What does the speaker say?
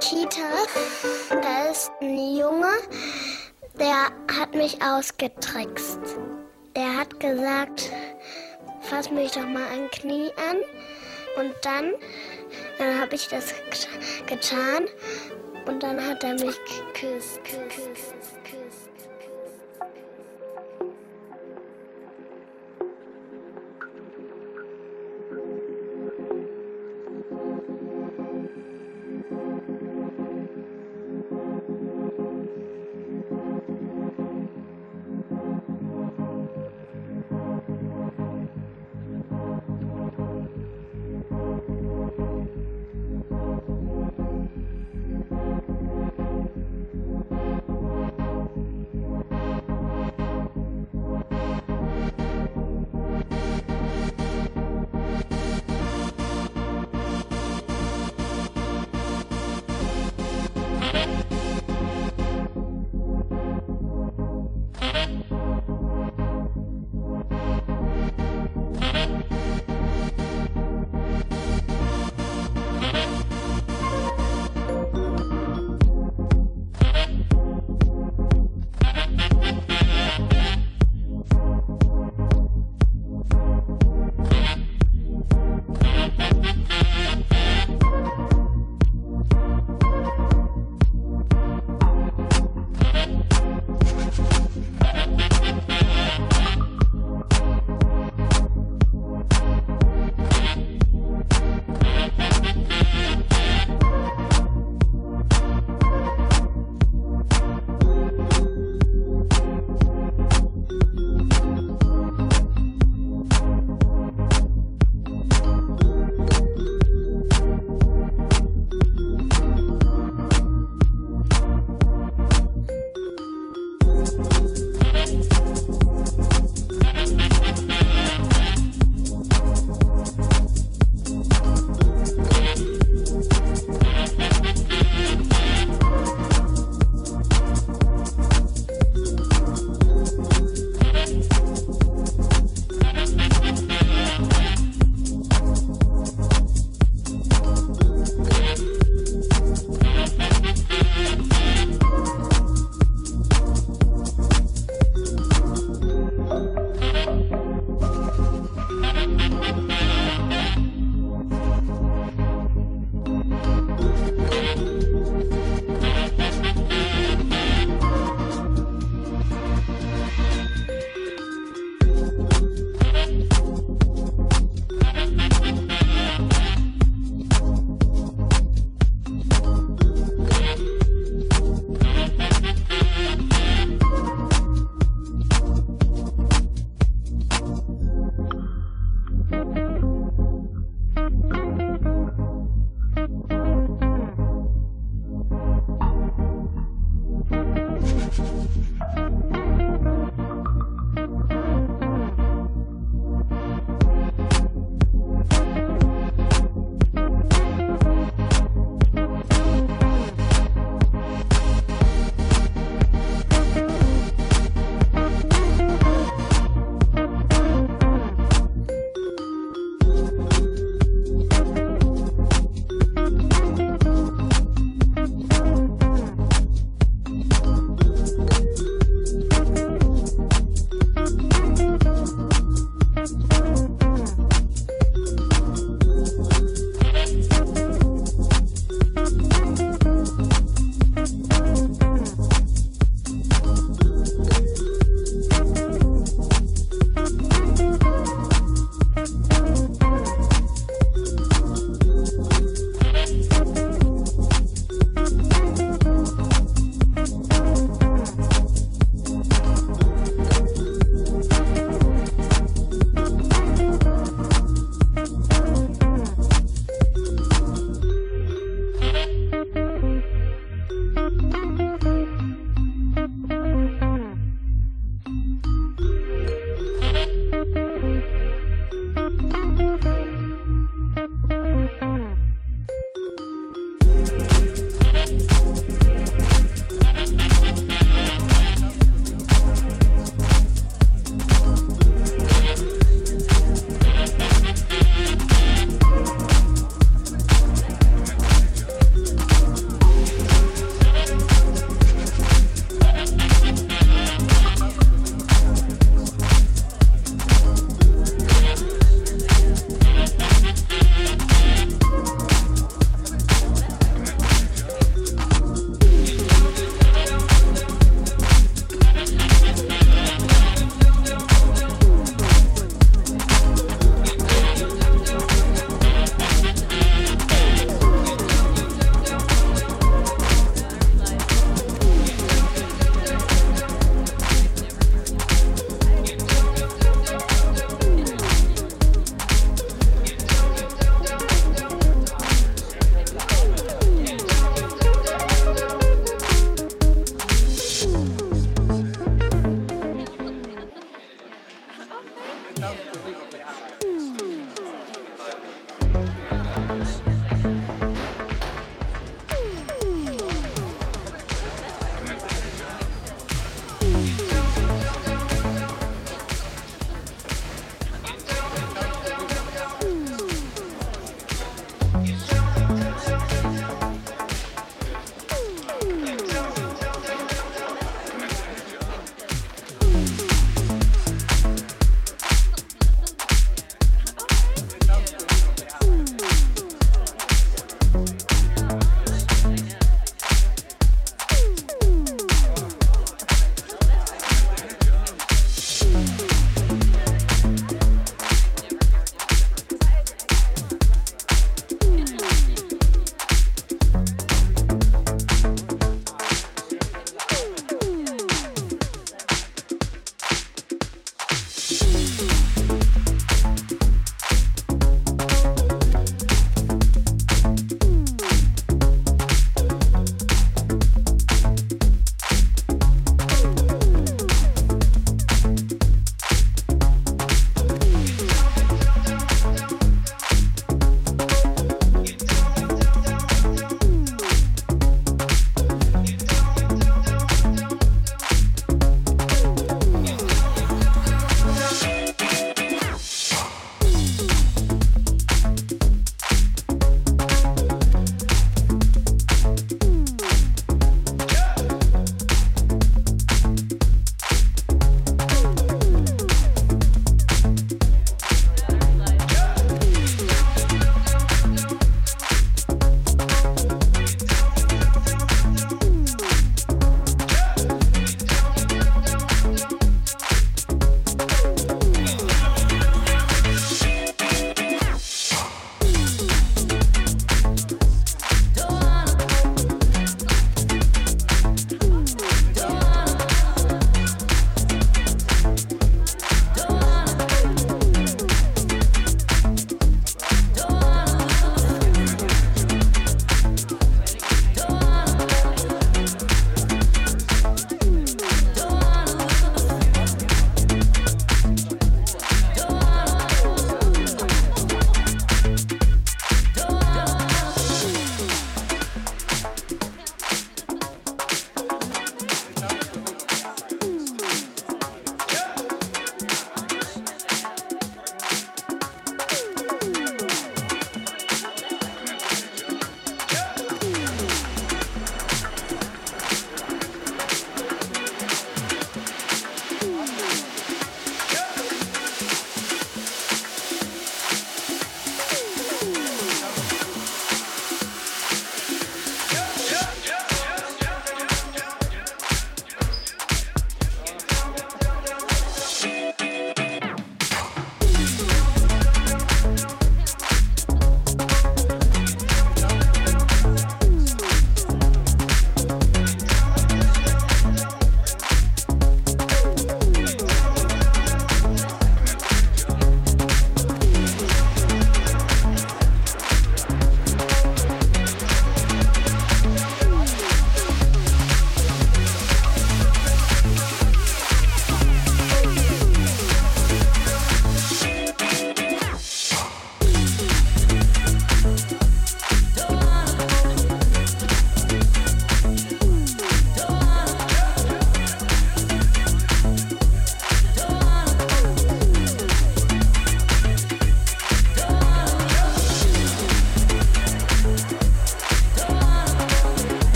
Kita. Da ist ein Junge, der hat mich ausgetrickst. Der hat gesagt, fass mich doch mal ein Knie an. Und dann, dann habe ich das getan. Und dann hat er mich geküsst. geküsst.